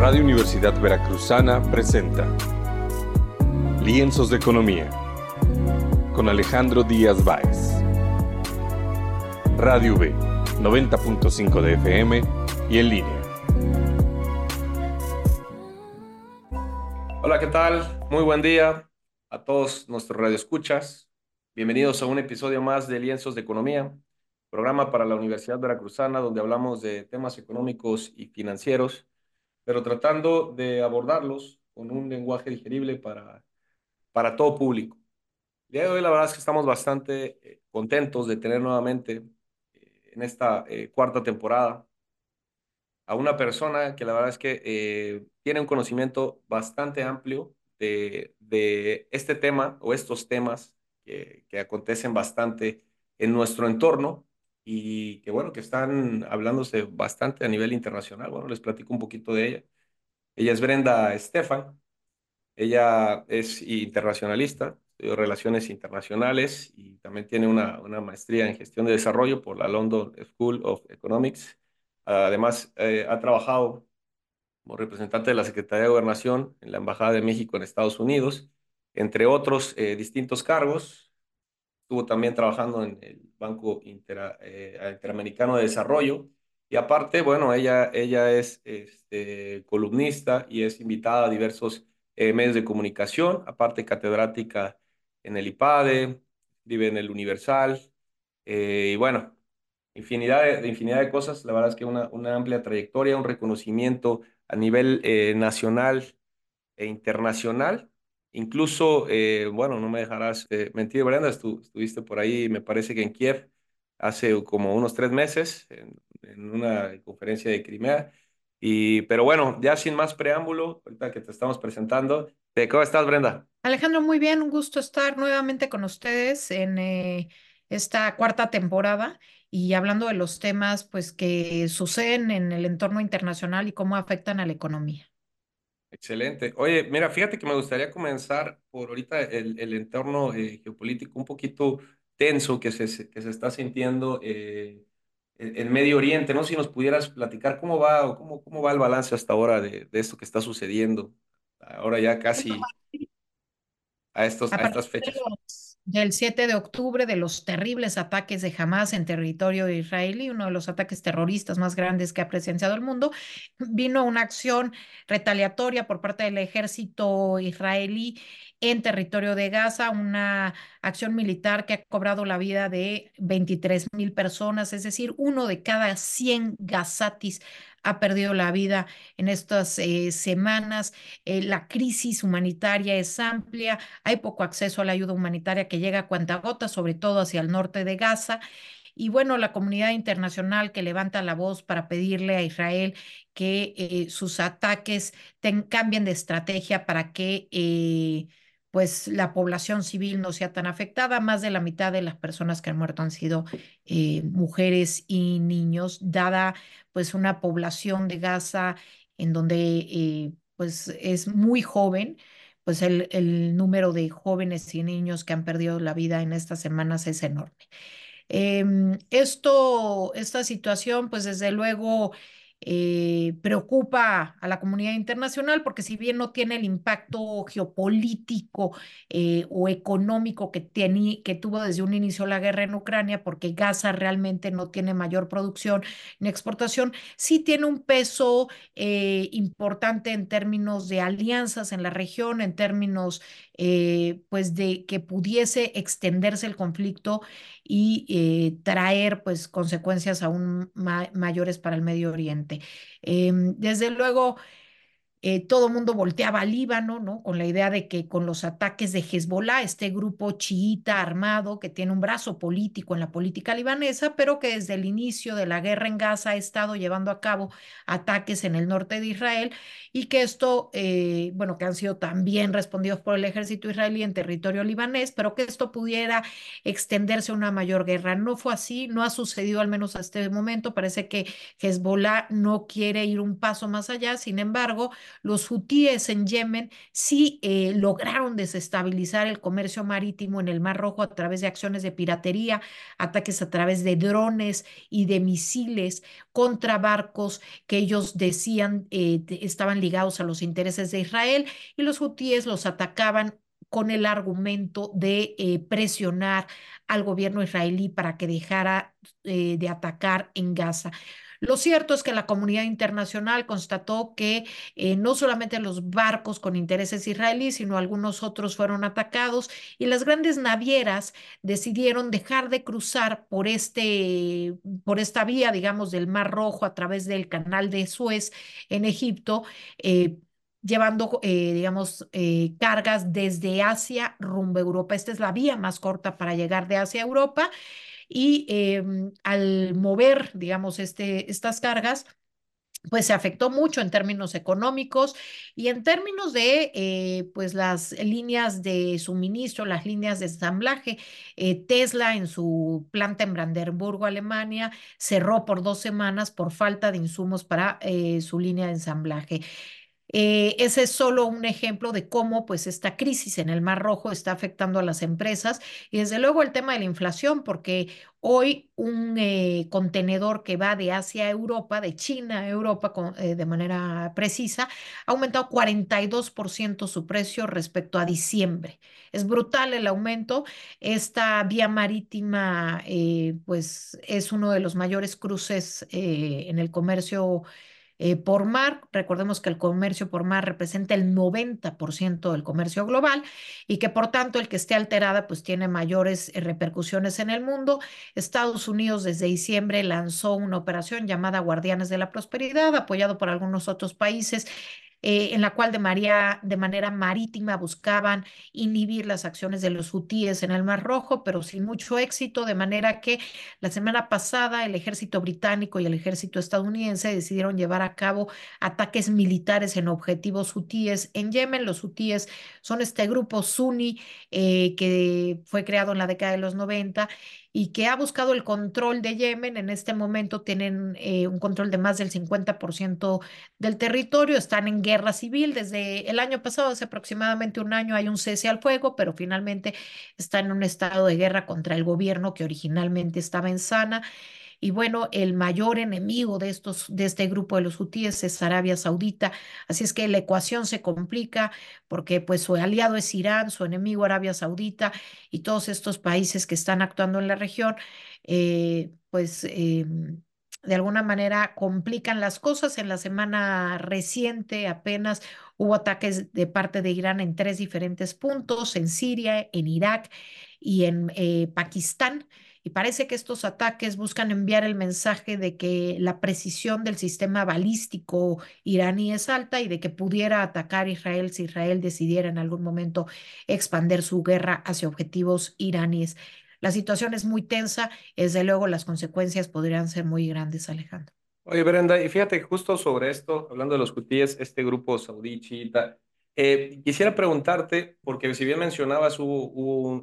Radio Universidad Veracruzana presenta Lienzos de Economía con Alejandro Díaz Báez. Radio V, 90.5 de FM y en línea. Hola, ¿qué tal? Muy buen día a todos nuestros radioescuchas. Bienvenidos a un episodio más de Lienzos de Economía, programa para la Universidad Veracruzana donde hablamos de temas económicos y financieros, pero tratando de abordarlos con un lenguaje digerible para, para todo público. El día de hoy la verdad es que estamos bastante eh, contentos de tener nuevamente eh, en esta eh, cuarta temporada a una persona que la verdad es que tiene un conocimiento bastante amplio de, de este tema o estos temas que, que acontecen bastante en nuestro entorno y que bueno, que están hablándose bastante a nivel internacional. Bueno, les platico un poquito de ella. Ella es Brenda Estefan. Ella es internacionalista, estudió relaciones internacionales y también tiene una, una, maestría en gestión de desarrollo por la London School of Economics. Además, eh, ha trabajado como representante de la Secretaría de Gobernación en la Embajada de México en Estados Unidos, entre otros eh, distintos cargos. Estuvo también trabajando en el Banco eh, Interamericano de Desarrollo. Y aparte, bueno, ella, ella es este, columnista y es invitada a diversos eh, medios de comunicación, aparte catedrática en el IPADE, vive en el Universal, eh, y bueno, infinidad de, infinidad de cosas. La verdad es que una, una amplia trayectoria, un reconocimiento a nivel nacional e internacional Incluso, eh, bueno, no me dejarás eh, mentir, Brenda, estuviste por ahí, me parece que en Kiev, hace como unos tres meses, en, una conferencia de Crimea. Y, pero bueno, ya sin más preámbulo, ahorita que te estamos presentando, ¿cómo estás, Brenda? Alejandro, muy bien, un gusto estar nuevamente con ustedes en eh, esta cuarta temporada y hablando de los temas pues que suceden en el entorno internacional y cómo afectan a la economía. Excelente. Oye, mira, fíjate que me gustaría comenzar por ahorita el, el entorno eh, geopolítico un poquito tenso que se, que se está sintiendo eh, en Medio Oriente. No si nos pudieras platicar cómo va o cómo, cómo va el balance hasta ahora de, de esto que está sucediendo. Ahora ya casi a, estos, a estas fechas del 7 de octubre de los terribles ataques de Hamas en territorio israelí, uno de los ataques terroristas más grandes que ha presenciado el mundo, vino una acción retaliatoria por parte del ejército israelí en territorio de Gaza, una acción militar que ha cobrado la vida de 23 mil personas, es decir, uno de cada 100 gazatis ha perdido la vida en estas eh, semanas. Eh, la crisis humanitaria es amplia, hay poco acceso a la ayuda humanitaria que llega a gota, sobre todo hacia el norte de Gaza. Y bueno, la comunidad internacional que levanta la voz para pedirle a Israel que eh, sus ataques cambien de estrategia para que pues la población civil no sea tan afectada. Más de la mitad de las personas que han muerto han sido eh, mujeres y niños, dada pues una población de Gaza en donde eh, pues es muy joven, pues el, el, número de jóvenes y niños que han perdido la vida en estas semanas es enorme. Em, esto, esta situación, pues desde luego eh, preocupa a la comunidad internacional porque si bien no tiene el impacto geopolítico eh, o económico que, que tuvo desde un inicio la guerra en Ucrania, porque Gaza realmente no tiene mayor producción ni exportación, sí tiene un peso eh, importante en términos de alianzas en la región, en términos pues de que pudiese extenderse el conflicto y traer pues consecuencias aún mayores para el Medio Oriente. Em, desde luego, eh, todo el mundo volteaba al Líbano, ¿no? Con la idea de que con los ataques de Hezbollah, este grupo chiita armado que tiene un brazo político en la política libanesa, pero que desde el inicio de la guerra en Gaza ha estado llevando a cabo ataques en el norte de Israel y que esto, eh, bueno, que han sido también respondidos por el ejército israelí en territorio libanés, pero que esto pudiera extenderse a una mayor guerra. No fue así, no ha sucedido al menos hasta este momento. Parece que Hezbollah no quiere ir un paso más allá, sin embargo, los hutíes en Yemen sí eh, lograron desestabilizar el comercio marítimo en el Mar Rojo a través de acciones de piratería, ataques a través de drones y de misiles contra barcos que ellos decían eh, estaban ligados a los intereses de Israel y los hutíes los atacaban con el argumento de eh, presionar al gobierno israelí para que dejara de atacar en Gaza. Lo cierto es que la comunidad internacional constató que eh, no solamente los barcos con intereses israelíes, sino algunos otros fueron atacados y las grandes navieras decidieron dejar de cruzar por, este, por esta vía, digamos, del Mar Rojo a través del canal de Suez en Egipto. Eh, llevando, eh, digamos, cargas desde Asia rumbo a Europa. Esta es la vía más corta para llegar de Asia a Europa y em, al mover, digamos, este, estas cargas, pues se afectó mucho en términos económicos y en términos de eh, pues las líneas de suministro, las líneas de ensamblaje. Tesla en su planta en Brandenburgo, Alemania, cerró por dos semanas por falta de insumos para su línea de ensamblaje. Eh, ese es solo un ejemplo de cómo pues esta crisis en el Mar Rojo está afectando a las empresas y desde luego el tema de la inflación, porque hoy un eh, contenedor que va de Asia a Europa, de China a Europa eh, de manera precisa, ha aumentado 42% su precio respecto a diciembre. Es brutal el aumento. Esta vía marítima pues es uno de los mayores cruces en el comercio eh, por mar. Recordemos que el comercio por mar representa el 90% del comercio global y que por tanto el que esté alterada pues tiene mayores eh, repercusiones en el mundo. Estados Unidos desde diciembre lanzó una operación llamada Guardianes de la Prosperidad, apoyado por algunos otros países eh, en la cual de, de manera marítima buscaban inhibir las acciones de los hutíes en el Mar Rojo, pero sin mucho éxito, de manera que la semana pasada el ejército británico y el ejército estadounidense decidieron llevar a cabo ataques militares en objetivos hutíes en Yemen. Los hutíes son este grupo suní eh, que fue creado en la década de los 90 y que ha buscado el control de Yemen. En este momento tienen eh, un control de más del 50% del territorio, están en guerra civil. Desde el año pasado, hace aproximadamente un año, hay un cese al fuego, pero finalmente están en un estado de guerra contra el gobierno que originalmente estaba en Sana. Y bueno, el mayor enemigo de, estos, de este grupo de los hutíes es Arabia Saudita. Así es que la ecuación se complica porque pues su aliado es Irán, su enemigo Arabia Saudita y todos estos países que están actuando en la región, eh, pues... Em, de alguna manera complican las cosas. En la semana reciente apenas hubo ataques de parte de Irán en tres diferentes puntos, en Siria, en Irak y en eh, Pakistán. Y parece que estos ataques buscan enviar el mensaje de que la precisión del sistema balístico iraní es alta y de que pudiera atacar Israel si Israel decidiera en algún momento expandir su guerra hacia objetivos iraníes. La situación es muy tensa, desde luego las consecuencias podrían ser muy grandes, Alejandro. Oye, Brenda, y fíjate, justo sobre esto, hablando de los hutíes, este grupo saudí chiita, eh, quisiera preguntarte, porque si bien mencionabas, hubo,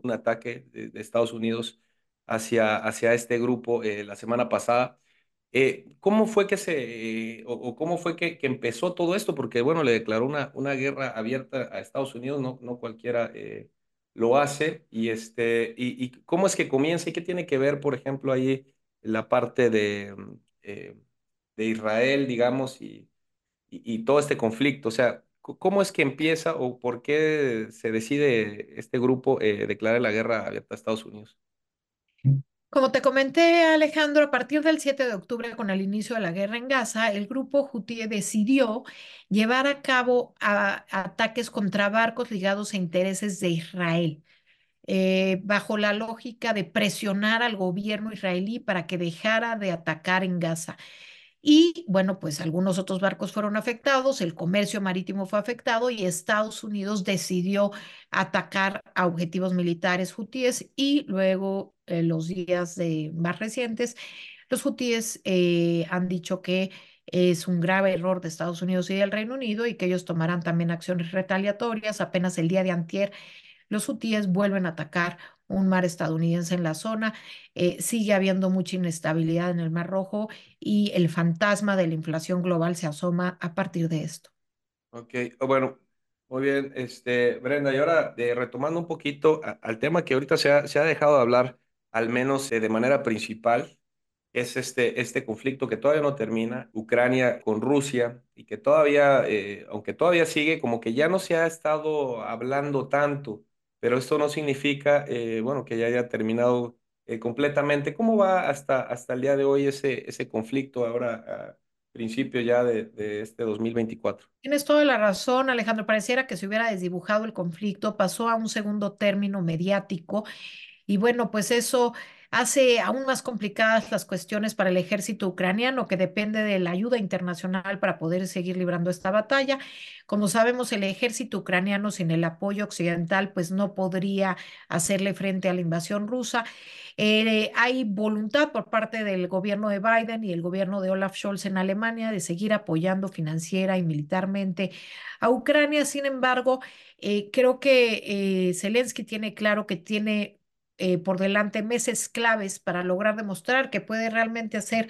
un ataque de Estados Unidos hacia, hacia este grupo eh, la semana pasada. Eh, ¿Cómo fue que se, o, cómo fue que, que, empezó todo esto? Porque, bueno, le declaró una, una guerra abierta a Estados Unidos, no, no cualquiera eh, lo hace. Y, este, y, y, cómo es que comienza y qué tiene que ver, por ejemplo, ahí la parte de, de Israel, digamos, y, y, todo este conflicto? O sea, ¿cómo es que empieza o por qué se decide este grupo declarar la guerra abierta a Estados Unidos? Como te comenté, Alejandro, a partir del 7 de octubre, con el inicio de la guerra en Gaza, el grupo Houthi decidió llevar a cabo ataques contra barcos ligados a intereses de Israel, eh, bajo la lógica de presionar al gobierno israelí para que dejara de atacar en Gaza. Y bueno, pues algunos otros barcos fueron afectados, el comercio marítimo fue afectado y Estados Unidos decidió atacar a objetivos militares hutíes y luego en eh, los días de, más recientes, los hutíes eh, han dicho que es un grave error de Estados Unidos y del Reino Unido y que ellos tomarán también acciones retaliatorias. Apenas el día de antier, los hutíes vuelven a atacar un mar estadounidense en la zona. Eh, sigue habiendo mucha inestabilidad en el Mar Rojo y el fantasma de la inflación global se asoma a partir de esto. Ok, oh, bueno, muy bien, este, Brenda, y ahora de, retomando un poquito a- al tema que ahorita se ha, se ha dejado de hablar, al menos eh, de manera principal, es este, este conflicto que todavía no termina, Ucrania con Rusia, y que todavía, eh, aunque todavía sigue, como que ya no se ha estado hablando tanto, pero esto no significa, eh, bueno, que ya haya terminado eh, completamente. ¿Cómo va hasta, hasta el día de hoy ese, ese conflicto ahora, a principio ya de, de este 2024? Tienes toda la razón, Alejandro. Pareciera que se hubiera desdibujado el conflicto, pasó a un segundo término mediático y bueno, pues eso hace aún más complicadas las cuestiones para el ejército ucraniano, que depende de la ayuda internacional para poder seguir librando esta batalla. Como sabemos, el ejército ucraniano sin el apoyo occidental, pues no podría hacerle frente a la invasión rusa. Eh, hay voluntad por parte del gobierno de Biden y el gobierno de Olaf Scholz en Alemania de seguir apoyando financiera y militarmente a Ucrania. Sin embargo, eh, creo que eh, Zelensky tiene claro que tiene eh, por delante meses claves para lograr demostrar que puede realmente hacer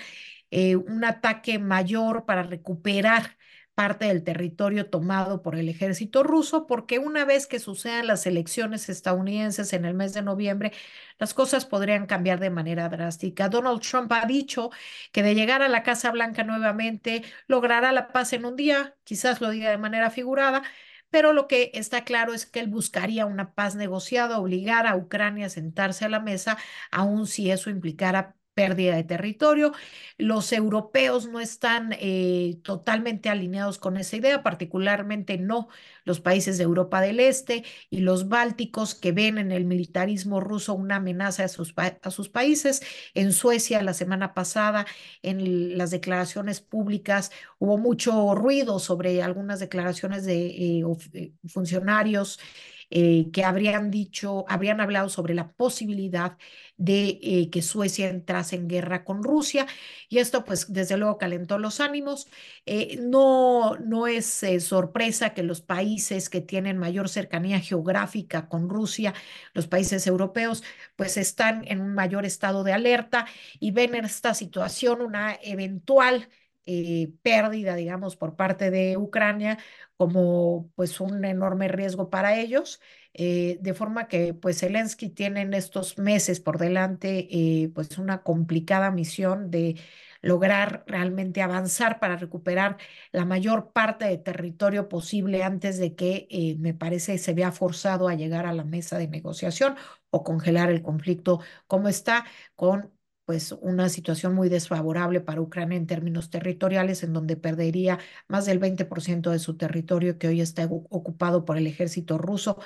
eh, un ataque mayor para recuperar parte del territorio tomado por el ejército ruso, porque una vez que sucedan las elecciones estadounidenses en el mes de noviembre, las cosas podrían cambiar de manera drástica. Donald Trump ha dicho que de llegar a la Casa Blanca nuevamente logrará la paz en un día, quizás lo diga de manera figurada, pero lo que está claro es que él buscaría una paz negociada, obligar a Ucrania a sentarse a la mesa, aun si eso implicara pérdida de territorio. Los europeos no están eh, totalmente alineados con esa idea, particularmente no los países de Europa del Este y los bálticos que ven en el militarismo ruso una amenaza a sus, países. En Suecia, la semana pasada, en las declaraciones públicas, hubo mucho ruido sobre algunas declaraciones de eh, funcionarios eh, que habrían dicho, habrían hablado sobre la posibilidad de eh, que Suecia entrase en guerra con Rusia y esto pues desde luego calentó los ánimos. Eh, no, no es sorpresa que los países que tienen mayor cercanía geográfica con Rusia, los países europeos, pues están en un mayor estado de alerta y ven en esta situación una eventual eh, pérdida, digamos, por parte de Ucrania como pues un enorme riesgo para ellos, eh, de forma que pues Zelensky tiene en estos meses por delante eh, pues una complicada misión de lograr realmente avanzar para recuperar la mayor parte de territorio posible antes de que me parece se vea forzado a llegar a la mesa de negociación o congelar el conflicto como está con pues una situación muy desfavorable para Ucrania en términos territoriales, en donde perdería más del 20% de su territorio que hoy está ocupado por el ejército ruso,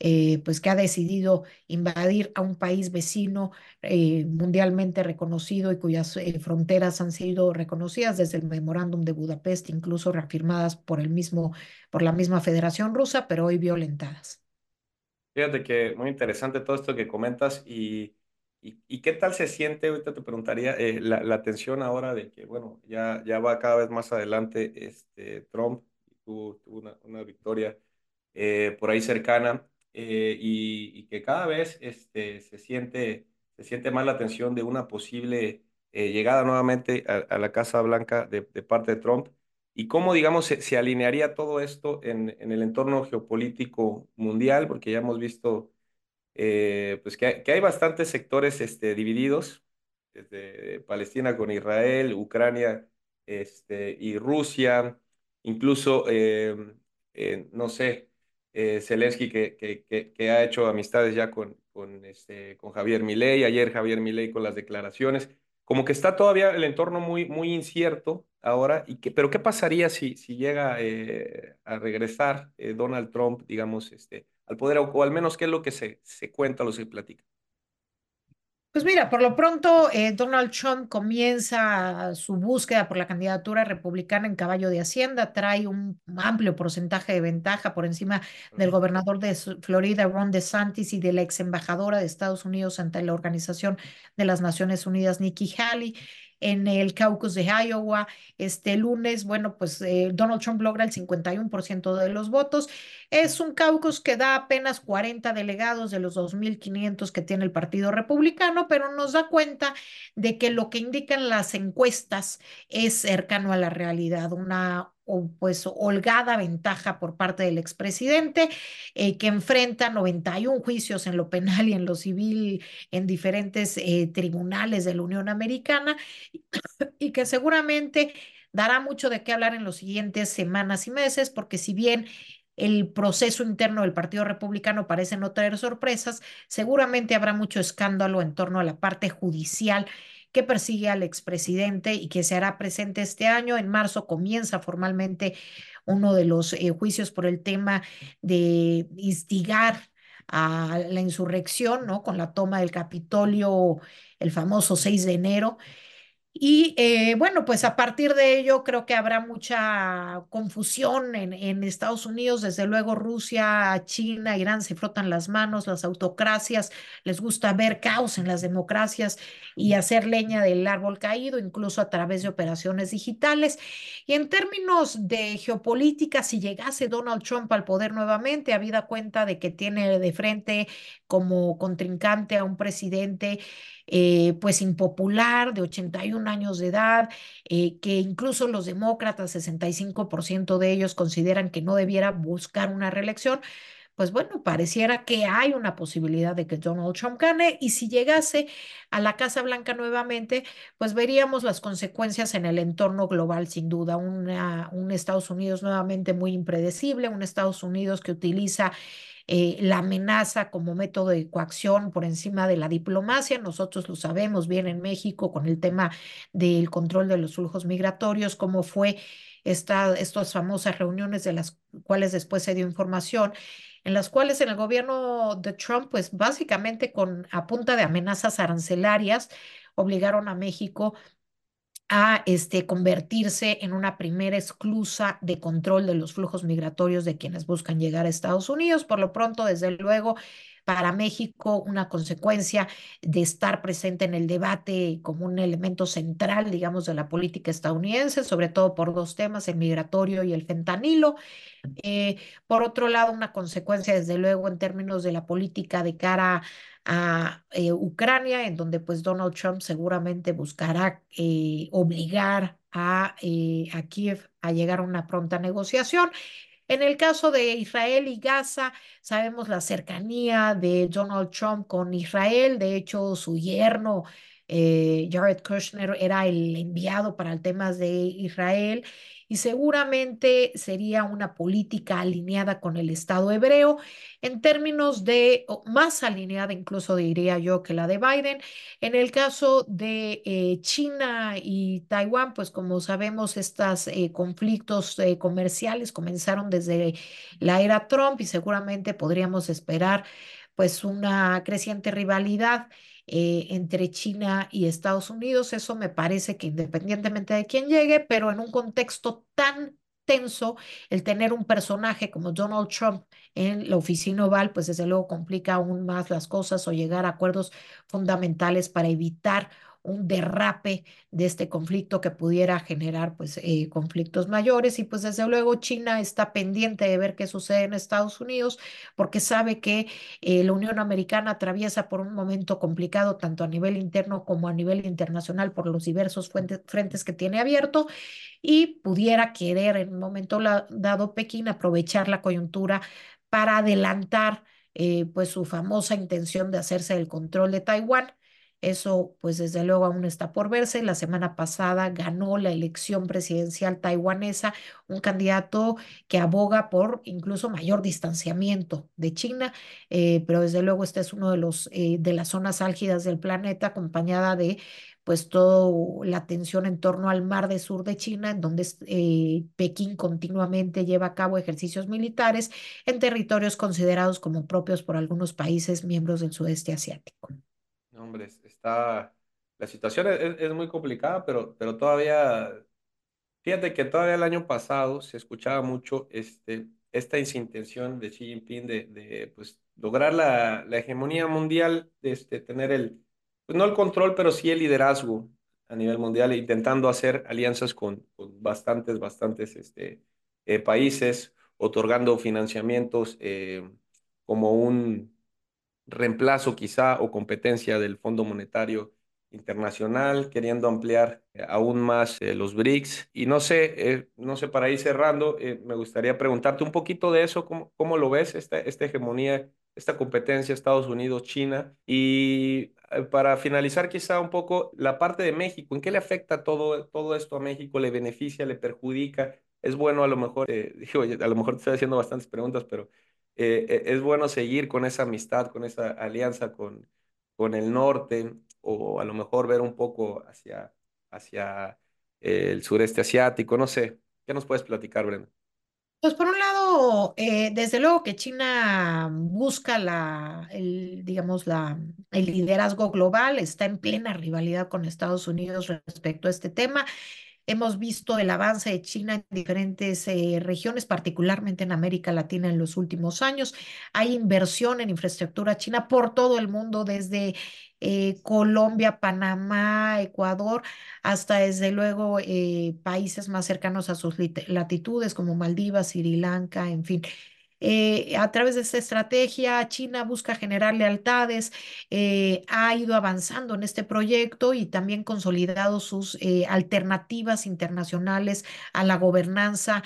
eh, pues que ha decidido invadir a un país vecino eh, mundialmente reconocido y cuyas eh, fronteras han sido reconocidas desde el memorándum de Budapest, incluso reafirmadas por el mismo, por la misma Federación Rusa, pero hoy violentadas. Fíjate que muy interesante todo esto que comentas y ¿Y, y qué tal se siente, ahorita te preguntaría, eh, la, la, tensión ahora de que, bueno, ya, ya va cada vez más adelante este, Trump, tuvo, una, una, victoria eh, por ahí cercana eh, y, y, que cada vez este, se, siente, se siente más la tensión de una posible llegada nuevamente a, a, la Casa Blanca de, de, parte de Trump y cómo, digamos, se, se alinearía todo esto en, en el entorno geopolítico mundial, porque ya hemos visto eh, pues que hay, bastantes sectores este, divididos, desde Palestina con Israel, Ucrania este, y Rusia, incluso, eh, eh, no sé, Zelensky que, que, que, ha hecho amistades ya con, con, este, con Javier Milei, ayer Javier Milei con las declaraciones, como que está todavía el entorno muy, muy incierto ahora, y que, pero ¿qué pasaría si, si llega a regresar Donald Trump, digamos, este, al poder, o al menos qué es lo que se, se cuenta, lo que se platica. Pues mira, por lo pronto eh, Donald Trump comienza su búsqueda por la candidatura republicana en caballo de Hacienda, trae un amplio porcentaje de ventaja por encima del gobernador de Florida, Ron DeSantis, y de la ex embajadora de Estados Unidos ante la Organización de las Naciones Unidas, Nikki Haley en el caucus de Iowa este lunes. Bueno, pues eh, Donald Trump logra el 51% de los votos. Es un caucus que da apenas 40 delegados de los 2.500 que tiene el Partido Republicano, pero nos da cuenta de que lo que indican las encuestas es cercano a la realidad. Una pues holgada ventaja por parte del expresidente, eh, que enfrenta 91 juicios en lo penal y en lo civil en diferentes eh, tribunales de la Unión Americana y que seguramente dará mucho de qué hablar en las siguientes semanas y meses, porque si bien el proceso interno del Partido Republicano parece no traer sorpresas, seguramente habrá mucho escándalo en torno a la parte judicial que persigue al expresidente y que se hará presente este año. En marzo comienza formalmente uno de los eh, juicios por el tema de instigar a la insurrección, ¿no? Con la toma del Capitolio el famoso 6 de enero. Y eh, bueno, pues a partir de ello creo que habrá mucha confusión en, en, Estados Unidos. Desde luego Rusia, China, Irán se frotan las manos, las autocracias les gusta ver caos en las democracias y hacer leña del árbol caído, incluso a través de operaciones digitales. Y en términos de geopolítica, si llegase Donald Trump al poder nuevamente, habida cuenta de que tiene de frente como contrincante a un presidente eh, pues impopular, de 81 años de edad, eh, que incluso los demócratas, 65% de ellos consideran que no debiera buscar una reelección, pues bueno, pareciera que hay una posibilidad de que Donald Trump gane y si llegase a la Casa Blanca nuevamente, pues veríamos las consecuencias en el entorno global, sin duda, un Estados Unidos nuevamente muy impredecible, un Estados Unidos que utiliza eh, la amenaza como método de coacción por encima de la diplomacia. Nosotros lo sabemos bien en México con el tema del control de los flujos migratorios, cómo fue esta, estas famosas reuniones de las cuales después se dio información en las cuales en el gobierno de Trump, pues básicamente con a punta de amenazas arancelarias, obligaron a México a este, convertirse en una primera esclusa de control de los flujos migratorios de quienes buscan llegar a Estados Unidos. Por lo pronto, desde luego, para México una consecuencia de estar presente en el debate como un elemento central, digamos, de la política estadounidense, sobre todo por dos temas, el migratorio y el fentanilo. Eh, por otro lado, una consecuencia, desde luego, en términos de la política de cara a eh, Ucrania, en donde pues Donald Trump seguramente buscará eh, obligar a, a Kiev a llegar a una pronta negociación. En el caso de Israel y Gaza, sabemos la cercanía de Donald Trump con Israel. De hecho, su yerno, eh, Jared Kushner, era el enviado para el tema de Israel y seguramente sería una política alineada con el Estado hebreo en términos de, más alineada incluso diría yo que la de Biden. En el caso de eh, China y Taiwán, pues como sabemos, estos eh, conflictos eh, comerciales comenzaron desde la era Trump y seguramente podríamos esperar pues una creciente rivalidad eh, entre China y Estados Unidos. Eso me parece que independientemente de quién llegue, pero en un contexto tan tenso, el tener un personaje como Donald Trump en la oficina oval, pues desde luego complica aún más las cosas o llegar a acuerdos fundamentales para evitar un derrape de este conflicto que pudiera generar pues eh, conflictos mayores. Y pues desde luego China está pendiente de ver qué sucede en Estados Unidos porque sabe que eh, la Unión Americana atraviesa por un momento complicado tanto a nivel interno como a nivel internacional por los diversos frentes que tiene abierto. Y pudiera querer en un momento dado Pekín aprovechar la coyuntura para adelantar eh, pues su famosa intención de hacerse el control de Taiwán eso, pues desde luego aún está por verse. La semana pasada ganó la elección presidencial taiwanesa un candidato que aboga por incluso mayor distanciamiento de China, eh, pero desde luego este es uno de los eh, de las zonas álgidas del planeta, acompañada de pues toda la tensión en torno al mar de sur de China, en donde eh, Pekín continuamente lleva a cabo ejercicios militares en territorios considerados como propios por algunos países miembros del sudeste asiático. Hombre, está, la situación es, muy complicada, pero, pero todavía, fíjate que todavía el año pasado se escuchaba mucho este, esta intención de Xi Jinping de, de pues, lograr la, la, hegemonía mundial, este, tener el, pues no el control, pero sí el liderazgo a nivel mundial, intentando hacer alianzas con, con bastantes, bastantes este, eh, países, otorgando financiamientos eh, como un reemplazo quizá o competencia del Fondo Monetario internacional, queriendo ampliar eh, aún más eh, los BRICS. Y no sé, eh, no sé, para ir cerrando, me gustaría preguntarte un poquito de eso, cómo, cómo lo ves, esta, esta hegemonía, esta competencia Estados Unidos-China. Y para finalizar quizá un poco la parte de México, ¿en qué le afecta todo, todo esto a México? ¿Le beneficia, le perjudica? Es bueno a lo mejor, digo, a lo mejor te estoy haciendo bastantes preguntas, pero es bueno seguir con esa amistad, con esa alianza con, con el norte o a lo mejor ver un poco hacia, hacia el sureste asiático, no sé. ¿Qué nos puedes platicar, Brenda? Pues por un lado, eh, desde luego que China busca la, el, digamos, la, el liderazgo global, está en plena rivalidad con Estados Unidos respecto a este tema. Hemos visto el avance de China en diferentes eh, regiones, particularmente en América Latina en los últimos años. Hay inversión en infraestructura china por todo el mundo, desde eh, Colombia, Panamá, Ecuador, hasta desde luego eh, países más cercanos a sus latitudes como Maldivas, Sri Lanka, en fin. Eh, a través de esta estrategia, China busca generar lealtades, ha ido avanzando en este proyecto y también consolidado sus alternativas internacionales a la gobernanza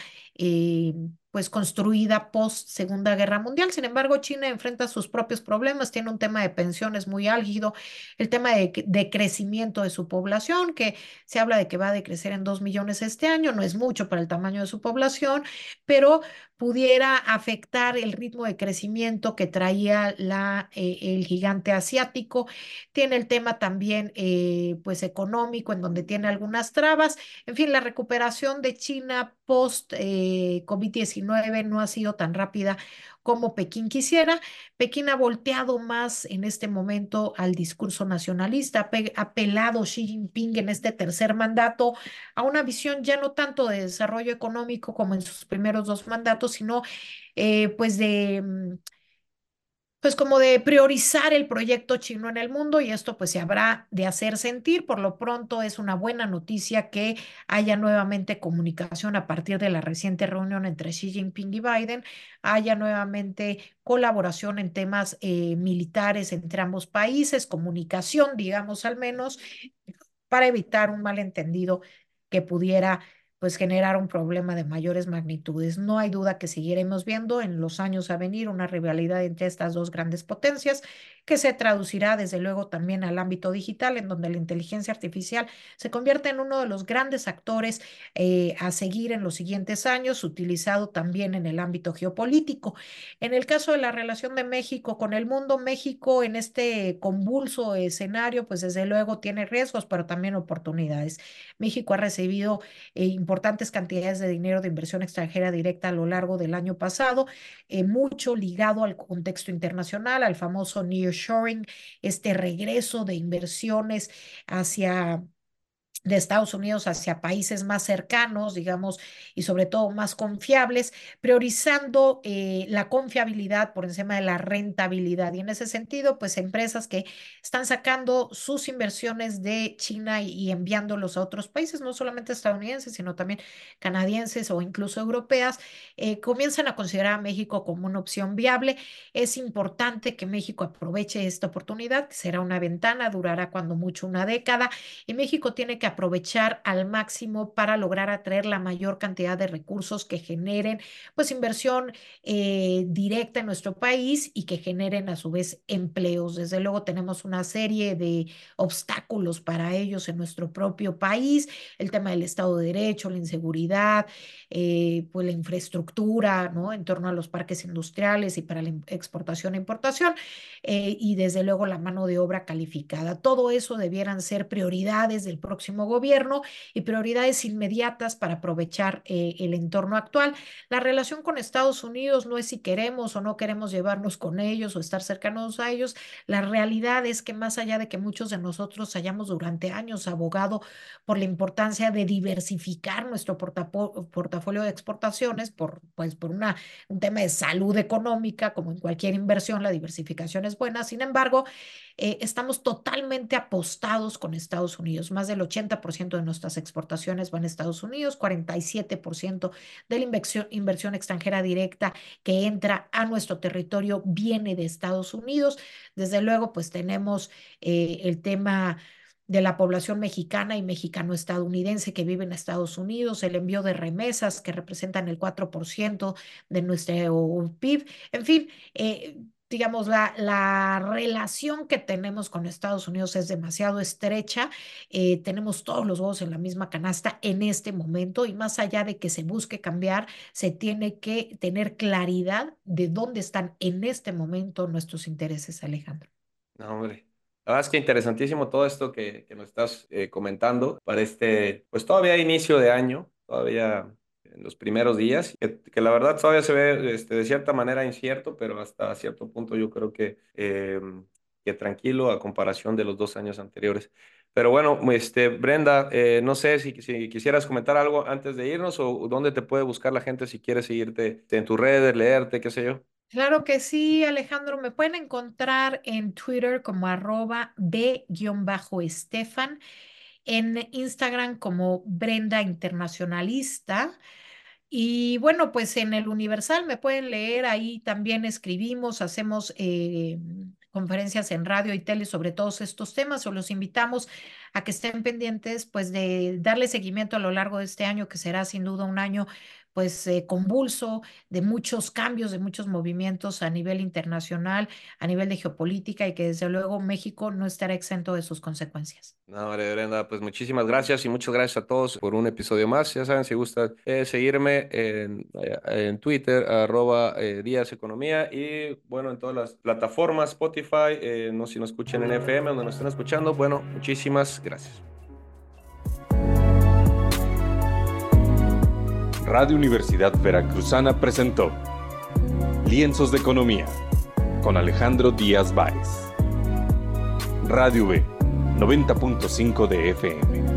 pues construida post Segunda Guerra Mundial. Sin embargo, China enfrenta sus propios problemas, tiene un tema de pensiones muy álgido, el tema de, crecimiento de su población, que se habla de que va a decrecer en dos millones este año, no es mucho para el tamaño de su población, pero pudiera afectar el ritmo de crecimiento que traía la, eh, el gigante asiático. Tiene el tema también eh, pues económico, en donde tiene algunas trabas. En fin, la recuperación de China post eh, COVID-19 no ha sido tan rápida como Pekín quisiera. Pekín ha volteado más en este momento al discurso nacionalista, ha apelado Xi Jinping en este tercer mandato a una visión ya no tanto de desarrollo económico como en sus primeros dos mandatos, sino eh, pues de mm, pues como de priorizar el proyecto chino en el mundo y esto pues se habrá de hacer sentir. Por lo pronto es una buena noticia que haya nuevamente comunicación a partir de la reciente reunión entre Xi Jinping y Biden, haya nuevamente colaboración en temas eh, militares entre ambos países, comunicación, digamos al menos, para evitar un malentendido que pudiera pues generar un problema de mayores magnitudes. No hay duda que seguiremos viendo en los años a venir una rivalidad entre estas dos grandes potencias que se traducirá desde luego también al ámbito digital, en donde la inteligencia artificial se convierte en uno de los grandes actores eh, a seguir en los siguientes años, utilizado también en el ámbito geopolítico. En el caso de la relación de México con el mundo, México en este convulso escenario, pues desde luego tiene riesgos, pero también oportunidades. México ha recibido eh, importantes cantidades de dinero de inversión extranjera directa a lo largo del año pasado, eh, mucho ligado al contexto internacional, al famoso nearshoring, este regreso de inversiones hacia de Estados Unidos hacia países más cercanos, digamos, y sobre todo más confiables, priorizando eh, la confiabilidad por encima de la rentabilidad. Y en ese sentido, pues empresas que están sacando sus inversiones de China y, enviándolos a otros países, no solamente estadounidenses, sino también canadienses o incluso europeas, eh, comienzan a considerar a México como una opción viable. Es importante que México aproveche esta oportunidad, será una ventana, durará cuando mucho una década, y México tiene que aprovechar al máximo para lograr atraer la mayor cantidad de recursos que generen pues inversión eh, directa en nuestro país y que generen a su vez empleos. Desde luego tenemos una serie de obstáculos para ellos en nuestro propio país, el tema del Estado de Derecho, la inseguridad, eh, pues la infraestructura, ¿no? En torno a los parques industriales y para la exportación e importación, eh, y desde luego la mano de obra calificada. Todo eso debieran ser prioridades del próximo gobierno y prioridades inmediatas para aprovechar eh, el entorno actual. La relación con Estados Unidos no es si queremos o no queremos llevarnos con ellos o estar cercanos a ellos. La realidad es que más allá de que muchos de nosotros hayamos durante años abogado por la importancia de diversificar nuestro portafolio de exportaciones por, pues, por una, un tema de salud económica, como en cualquier inversión, la diversificación es buena. Sin embargo, eh, estamos totalmente apostados con Estados Unidos. Más del 80% de nuestras exportaciones van a Estados Unidos, 47% de la inversión, inversión extranjera directa que entra a nuestro territorio viene de Estados Unidos. Desde luego, pues tenemos eh, el tema de la población mexicana y mexicano-estadounidense que vive en Estados Unidos, el envío de remesas que representan el 4% de nuestro PIB, en fin, eh, digamos, la, la, relación que tenemos con Estados Unidos es demasiado estrecha. Eh, tenemos todos los huevos en la misma canasta en este momento y más allá de que se busque cambiar, se tiene que tener claridad de dónde están en este momento nuestros intereses, Alejandro. No, hombre. La verdad es que interesantísimo todo esto que, que nos estás eh, comentando para este, pues todavía inicio de año, todavía en los primeros días, que, la verdad todavía se ve este, de cierta manera incierto, pero hasta cierto punto yo creo que, em, que tranquilo a comparación de los dos años anteriores. Pero bueno, este, Brenda, eh, no sé si, si, quisieras comentar algo antes de irnos o dónde te puede buscar la gente si quiere seguirte en tus redes, leerte, qué sé yo. Claro que sí, Alejandro. Me pueden encontrar en Twitter como arroba b-estefan, en Instagram como Brenda Internacionalista y bueno, pues en el Universal me pueden leer, ahí también escribimos, hacemos eh, conferencias en radio y tele sobre todos estos temas, o los invitamos a que estén pendientes, pues de darle seguimiento a lo largo de este año, que será sin duda un año pues eh, convulso, de muchos cambios, de muchos movimientos a nivel internacional, a nivel de geopolítica y que desde luego México no estará exento de sus consecuencias. No, Brenda, pues muchísimas gracias y muchas gracias a todos por un episodio más. Ya saben, si gustan eh, seguirme en, eh, en, Twitter, arroba Díaz Economía y bueno, en todas las plataformas, Spotify, no si nos escuchen en FM, donde nos estén escuchando. Bueno, muchísimas gracias. Radio Universidad Veracruzana presentó Lienzos de Economía con Alejandro Díaz Báez. Radio B, 90.5 de FM.